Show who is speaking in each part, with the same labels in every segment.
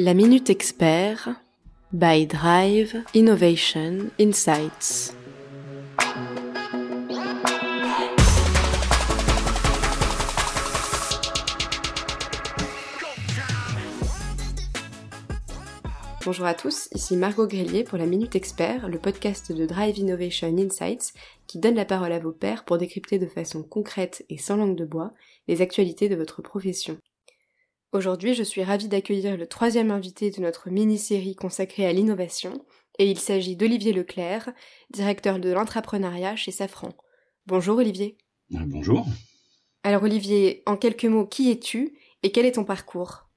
Speaker 1: La Minute Expert by Drive Innovation Insights. Bonjour à tous, ici Margot Grélier pour la Minute Expert, le podcast de Drive Innovation Insights qui donne la parole à vos pairs pour décrypter de façon concrète et sans langue de bois les actualités de votre profession. Aujourd'hui, je suis ravie d'accueillir le troisième invité de notre mini-série consacrée à l'innovation, et il s'agit d'Olivier Leclerc, directeur de l'entrepreneuriat chez Safran. Bonjour Olivier.
Speaker 2: Euh, bonjour.
Speaker 1: Alors Olivier, en quelques mots, qui es-tu et quel est ton parcours?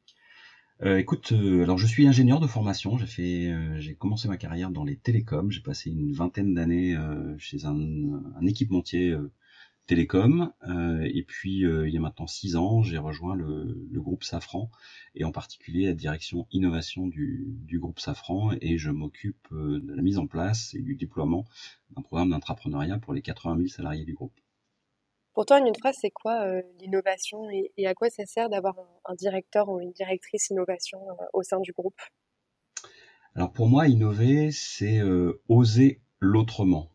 Speaker 2: Euh, écoute, euh, alors je suis ingénieur de formation. J'ai fait, j'ai commencé ma carrière dans les télécoms. J'ai passé une vingtaine d'années chez un, un équipementier télécom. Euh, et puis, euh, il y a maintenant six ans, j'ai rejoint le, groupe Safran, et en particulier la direction innovation du, groupe Safran, et je m'occupe euh, de la mise en place et du déploiement d'un programme d'entrepreneuriat pour les 80 000 salariés du groupe.
Speaker 1: Pour toi, en une phrase, c'est quoi l'innovation et, à quoi ça sert d'avoir un, directeur ou une directrice innovation au sein du groupe?
Speaker 2: Alors pour moi, innover, c'est oser l'autrement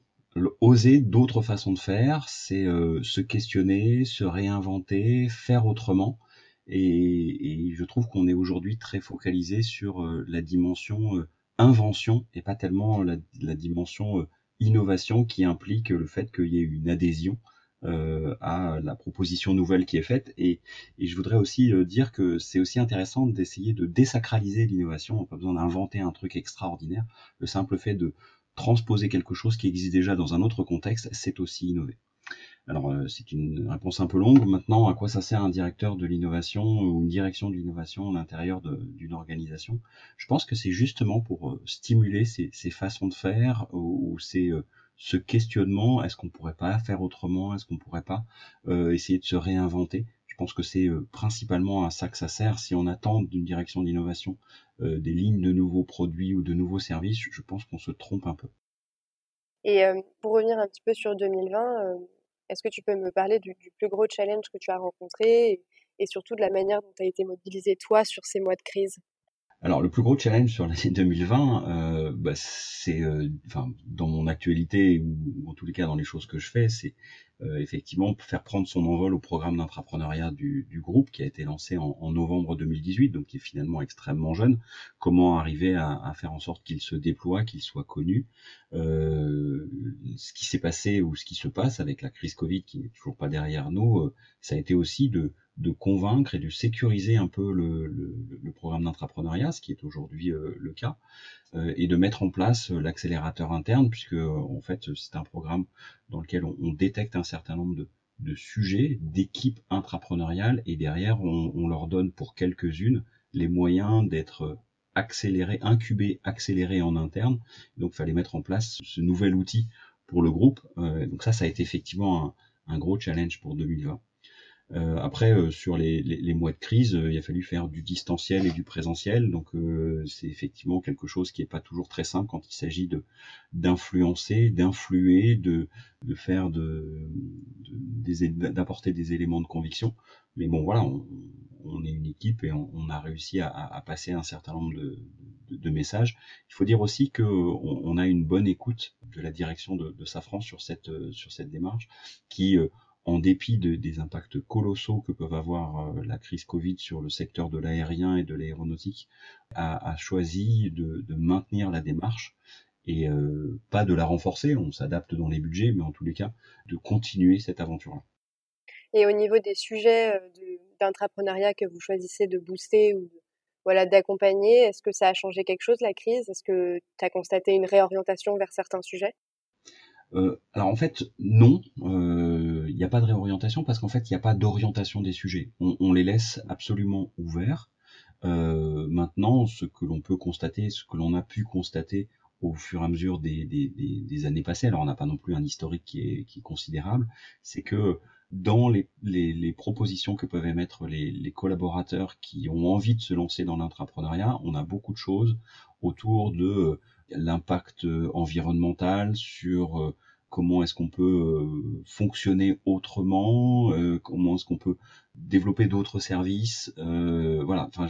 Speaker 2: oser d'autres façons de faire, c'est euh, se questionner, se réinventer, faire autrement. Et, je trouve qu'on est aujourd'hui très focalisé sur euh, la dimension euh, invention et pas tellement la, dimension innovation qui implique le fait qu'il y ait une adhésion à la proposition nouvelle qui est faite. Et, et je voudrais aussi dire que c'est aussi intéressant d'essayer de désacraliser l'innovation. On n'a pas besoin d'inventer un truc extraordinaire. Le simple fait de transposer quelque chose qui existe déjà dans un autre contexte, c'est aussi innover. Alors euh, c'est une réponse un peu longue. Maintenant, à quoi ça sert un directeur de l'innovation ou une direction de l'innovation à l'intérieur d'une organisation? Je pense que c'est justement pour euh, stimuler ces, façons de faire ou, ces, euh, ce questionnement. Est-ce qu'on pourrait pas faire autrement? Est-ce qu'on pourrait pas essayer de se réinventer? Pense que c'est principalement à ça que ça sert. Si on attend d'une direction d'innovation des lignes de nouveaux produits ou de nouveaux services, je pense qu'on se trompe un peu.
Speaker 1: Et pour revenir un petit peu sur 2020, est-ce que tu peux me parler du, plus gros challenge que tu as rencontré et, surtout de la manière dont tu as été mobilisé toi sur ces mois de crise?
Speaker 2: Alors le plus gros challenge sur l'année 2020, bah, c'est, enfin, dans mon actualité ou, en tous les cas dans les choses que je fais, c'est euh, effectivement faire prendre son envol au programme d'entrepreneuriat du, du, groupe qui a été lancé en, en, novembre 2018, donc qui est finalement extrêmement jeune. Comment arriver à, à faire en sorte qu'il se déploie, qu'il soit connu. Euh, ce qui s'est passé ou ce qui se passe avec la crise Covid qui n'est toujours pas derrière nous, euh, ça a été aussi de, de convaincre et de sécuriser un peu le, programme d'entrepreneuriat, ce qui est aujourd'hui euh, le cas, euh, et de mettre en place l'accélérateur interne, puisque en fait c'est un programme dans lequel on, détecte un certain nombre de, sujets, d'équipes intrapreneuriales, et derrière, on, leur donne pour quelques-unes les moyens d'être accélérés, incubés, accélérés en interne. Donc, il fallait mettre en place ce nouvel outil pour le groupe. Euh, donc ça, ça a été effectivement un, un gros challenge pour 2020. Euh, après, euh, sur les, les, les, mois de crise, euh, il a fallu faire du distanciel et du présentiel. Donc, c'est effectivement quelque chose qui n'est pas toujours très simple quand il s'agit d'influencer, d'influer, de, de faire de, d'apporter des éléments de conviction. Mais bon, voilà, on, on est une équipe et on, on a réussi à, à, passer un certain nombre de, de, de, messages. Il faut dire aussi que on, a une bonne écoute de la direction de, de Safran sur cette sur cette démarche qui en dépit de, des impacts colossaux que peuvent avoir euh, la crise Covid sur le secteur de l'aérien et de l'aéronautique, a, a, choisi de, de, maintenir la démarche et euh, pas de la renforcer, on s'adapte dans les budgets, mais en tous les cas, de continuer cette aventure-là.
Speaker 1: Et au niveau des sujets euh, d'entrepreneuriat que vous choisissez de booster ou voilà, d'accompagner, est-ce que ça a changé quelque chose, la crise? Est-ce que tu as constaté une réorientation vers certains sujets?
Speaker 2: Euh, alors en fait, non, euh, n'y a pas de réorientation parce qu'en fait, il n'y a pas d'orientation des sujets. On, les laisse absolument ouverts. Euh, maintenant, ce que l'on peut constater, ce que l'on a pu constater au fur et à mesure des, années passées, alors on n'a pas non plus un historique qui est, considérable, c'est que dans les, propositions que peuvent émettre les, les, collaborateurs qui ont envie de se lancer dans l'entrepreneuriat, on a beaucoup de choses autour de l'impact environnemental sur comment est-ce qu'on peut fonctionner autrement, comment est-ce qu'on peut développer d'autres services. voilà, enfin,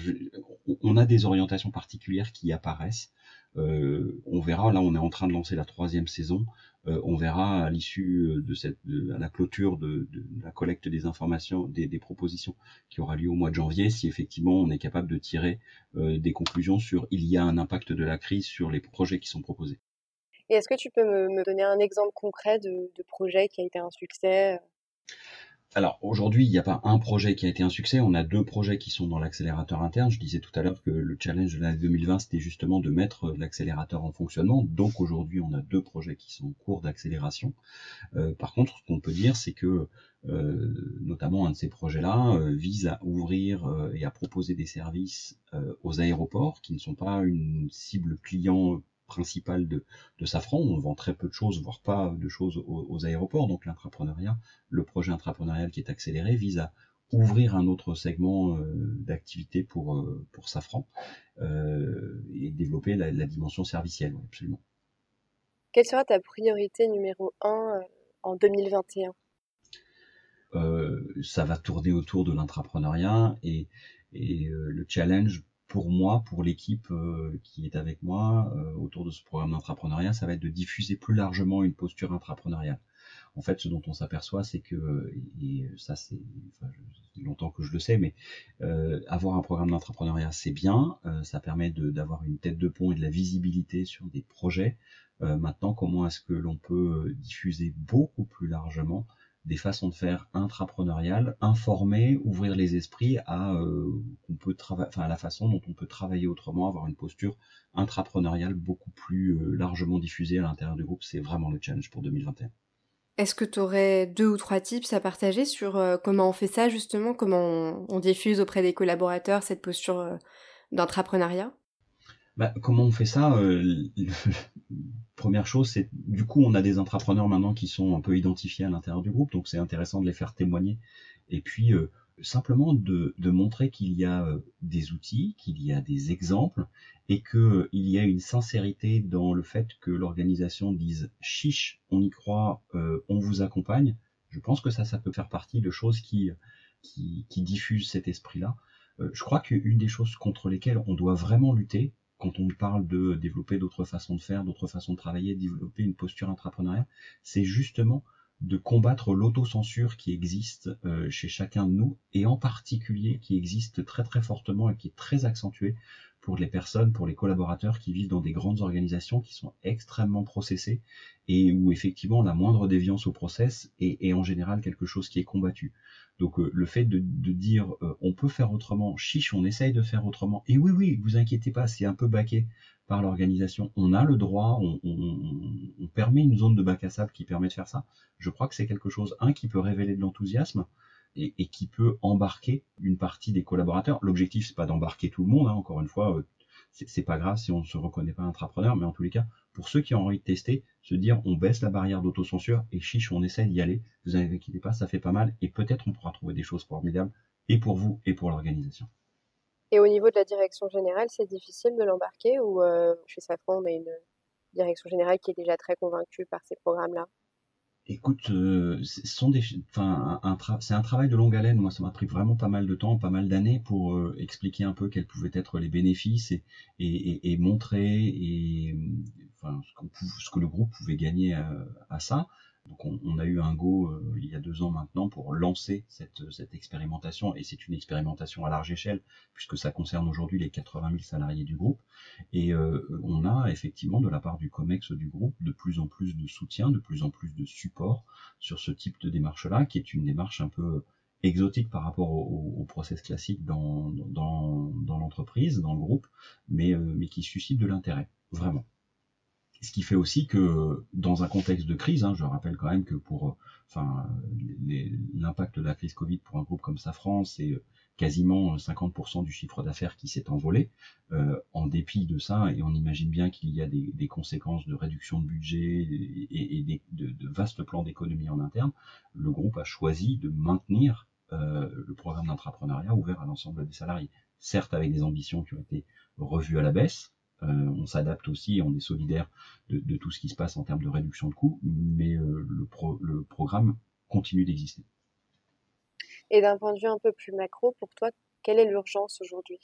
Speaker 2: on a des orientations particulières qui apparaissent. on verra, là on est en train de lancer la troisième saison. Euh, on verra à l'issue euh, de cette, la clôture de, la collecte des informations, des, propositions qui aura lieu au mois de janvier, si effectivement on est capable de tirer euh, des conclusions sur il y a un impact de la crise sur les projets qui sont proposés.
Speaker 1: Et est-ce que tu peux me, donner un exemple concret de, projet qui a été un succès
Speaker 2: alors aujourd'hui, il n'y a pas un projet qui a été un succès, on a deux projets qui sont dans l'accélérateur interne. Je disais tout à l'heure que le challenge de l'année 2020, c'était justement de mettre l'accélérateur en fonctionnement. Donc aujourd'hui, on a deux projets qui sont en cours d'accélération. Euh, par contre, ce qu'on peut dire, c'est que euh, notamment un de ces projets-là euh, vise à ouvrir et à proposer des services aux aéroports qui ne sont pas une cible client principal de, de Safran. On vend très peu de choses, voire pas de choses aux, aéroports. Donc l'intrapreneuriat, le projet intrapreneurial qui est accéléré vise à ouvrir un autre segment euh, d'activité pour, euh, pour Safran euh, et développer la, dimension servicielle, absolument.
Speaker 1: Quelle sera ta priorité numéro 1 en 2021
Speaker 2: Ça va tourner autour de l'intrapreneuriat et, et le challenge pour moi, pour l'équipe euh, qui est avec moi euh, autour de ce programme d'entrepreneuriat, ça va être de diffuser plus largement une posture intrapreneuriale. En fait, ce dont on s'aperçoit, c'est que, et ça c'est enfin, longtemps que je le sais, mais euh, avoir un programme d'entrepreneuriat, c'est bien, ça permet d'avoir une tête de pont et de la visibilité sur des projets. maintenant, comment est-ce que l'on peut diffuser beaucoup plus largement des façons de faire intrapreneuriales, informer, ouvrir les esprits à, euh, à la façon dont on peut travailler autrement, avoir une posture intrapreneuriale beaucoup plus euh, largement diffusée à l'intérieur du groupe. C'est vraiment le challenge pour 2021.
Speaker 1: Est-ce que tu aurais deux ou trois tips à partager sur euh, comment on fait ça justement, comment on, diffuse auprès des collaborateurs cette posture d'intrapreneuriat
Speaker 2: bah, comment on fait ça Première chose, c'est du coup on a des intrapreneurs maintenant qui sont un peu identifiés à l'intérieur du groupe, donc c'est intéressant de les faire témoigner. Et puis euh, simplement de, montrer qu'il y a euh, des outils, qu'il y a des exemples, et qu'il y a une sincérité dans le fait que l'organisation dise chiche, on y croit, euh, on vous accompagne. Je pense que ça, ça peut faire partie de choses qui, qui, qui diffusent cet esprit-là. je crois qu'une des choses contre lesquelles on doit vraiment lutter, quand on parle de développer d'autres façons de faire, d'autres façons de travailler, développer une posture intrapreneuriale, c'est justement de combattre l'autocensure qui existe euh, chez chacun de nous et en particulier qui existe très très fortement et qui est très accentuée pour les personnes, pour les collaborateurs qui vivent dans des grandes organisations qui sont extrêmement processées et où effectivement la moindre déviance au process est, en général quelque chose qui est combattu. Donc euh, le fait de, dire euh, on peut faire autrement, chiche, on essaye de faire autrement, et oui oui, vous inquiétez pas, c'est un peu baqué par l'organisation, on a le droit, on, on, permet une zone de bac à sable qui permet de faire ça. Je crois que c'est quelque chose, un, qui peut révéler de l'enthousiasme, et, qui peut embarquer une partie des collaborateurs. L'objectif, c'est pas d'embarquer tout le monde, hein, encore une fois, euh, c'est pas grave si on ne se reconnaît pas entrepreneur, mais en tous les cas, pour ceux qui ont envie de tester, se dire on baisse la barrière d'autocensure et chiche, on essaie d'y aller. Vous inquiétez pas, ça fait pas mal et peut-être on pourra trouver des choses formidables et pour vous et pour l'organisation.
Speaker 1: Et au niveau de la direction générale, c'est difficile de l'embarquer ou euh, chez Safran, on a une direction générale qui est déjà très convaincue par ces programmes-là?
Speaker 2: Écoute, euh, c'est un travail de longue haleine. Moi, ça m'a pris vraiment pas mal de temps, pas mal d'années pour euh, expliquer un peu quels pouvaient être les bénéfices et, montrer et, ce, que le groupe pouvait gagner à, à ça. Donc on, a eu un go euh, il y a deux ans maintenant pour lancer cette, expérimentation et c'est une expérimentation à large échelle puisque ça concerne aujourd'hui les 80 000 salariés du groupe et euh, on a effectivement de la part du COMEX du groupe de plus en plus de soutien, de plus en plus de support sur ce type de démarche-là qui est une démarche un peu exotique par rapport au, process classique dans, l'entreprise, dans le groupe, mais, euh, mais qui suscite de l'intérêt, vraiment. Ce qui fait aussi que dans un contexte de crise, hein, je rappelle quand même que pour enfin l'impact de la crise Covid pour un groupe comme Safran, c'est quasiment 50% du chiffre d'affaires qui s'est envolé. Euh, en dépit de ça, et on imagine bien qu'il y a des, conséquences de réduction de budget et, de, vastes plans d'économie en interne, le groupe a choisi de maintenir euh, le programme d'entrepreneuriat ouvert à l'ensemble des salariés. Certes avec des ambitions qui ont été revues à la baisse, on s'adapte aussi, on est solidaire de, tout ce qui se passe en termes de réduction de coûts, mais le, le programme continue d'exister.
Speaker 1: Et d'un point de vue un peu plus macro, pour toi, quelle est l'urgence aujourd'hui?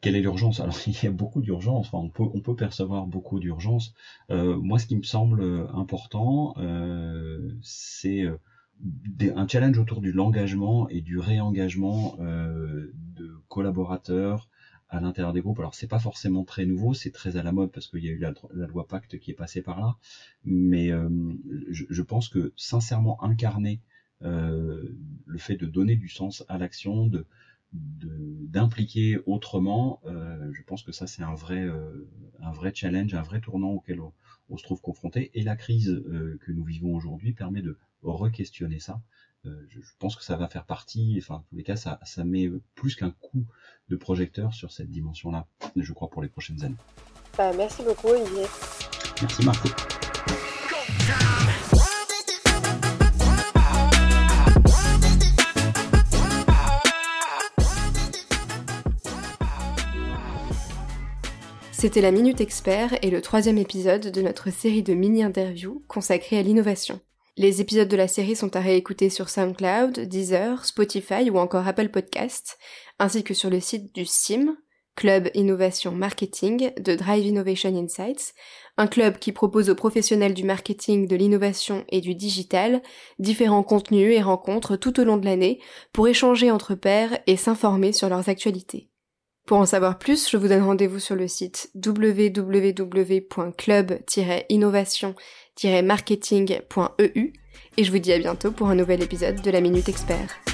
Speaker 2: Quelle est l'urgence? Alors il y a beaucoup d'urgence, enfin, on, peut, on peut percevoir beaucoup d'urgence. Euh, moi ce qui me semble important, euh, c'est euh, un challenge autour de l'engagement et du réengagement de collaborateurs à l'intérieur des groupes. Alors c'est pas forcément très nouveau, c'est très à la mode parce qu'il y a eu la, loi Pacte qui est passée par là, mais je, je, pense que sincèrement incarner le fait de donner du sens à l'action, d'impliquer autrement, euh, je pense que ça c'est un vrai euh, challenge, un vrai tournant auquel on, se trouve confronté. Et la crise euh, que nous vivons aujourd'hui permet de re-questionner ça. Je, pense que ça va faire partie, enfin en tous les cas ça, ça met plus qu'un coup de projecteur sur cette dimension-là, je crois pour les prochaines années.
Speaker 1: Bah, merci beaucoup Olivier.
Speaker 2: Merci Marco.
Speaker 1: C'était la Minute Expert et le troisième épisode de notre série de mini-interviews consacrée à l'innovation. Les épisodes de la série sont à réécouter sur SoundCloud, Deezer, Spotify ou encore Apple Podcasts, ainsi que sur le site du SIM, Club Innovation Marketing de Drive Innovation Insights, un club qui propose aux professionnels du marketing, de l'innovation et du digital différents contenus et rencontres tout au long de l'année pour échanger entre pairs et s'informer sur leurs actualités. Pour en savoir plus, je vous donne rendez-vous sur le site www.club-innovation-marketing.eu et je vous dis à bientôt pour un nouvel épisode de la Minute Expert.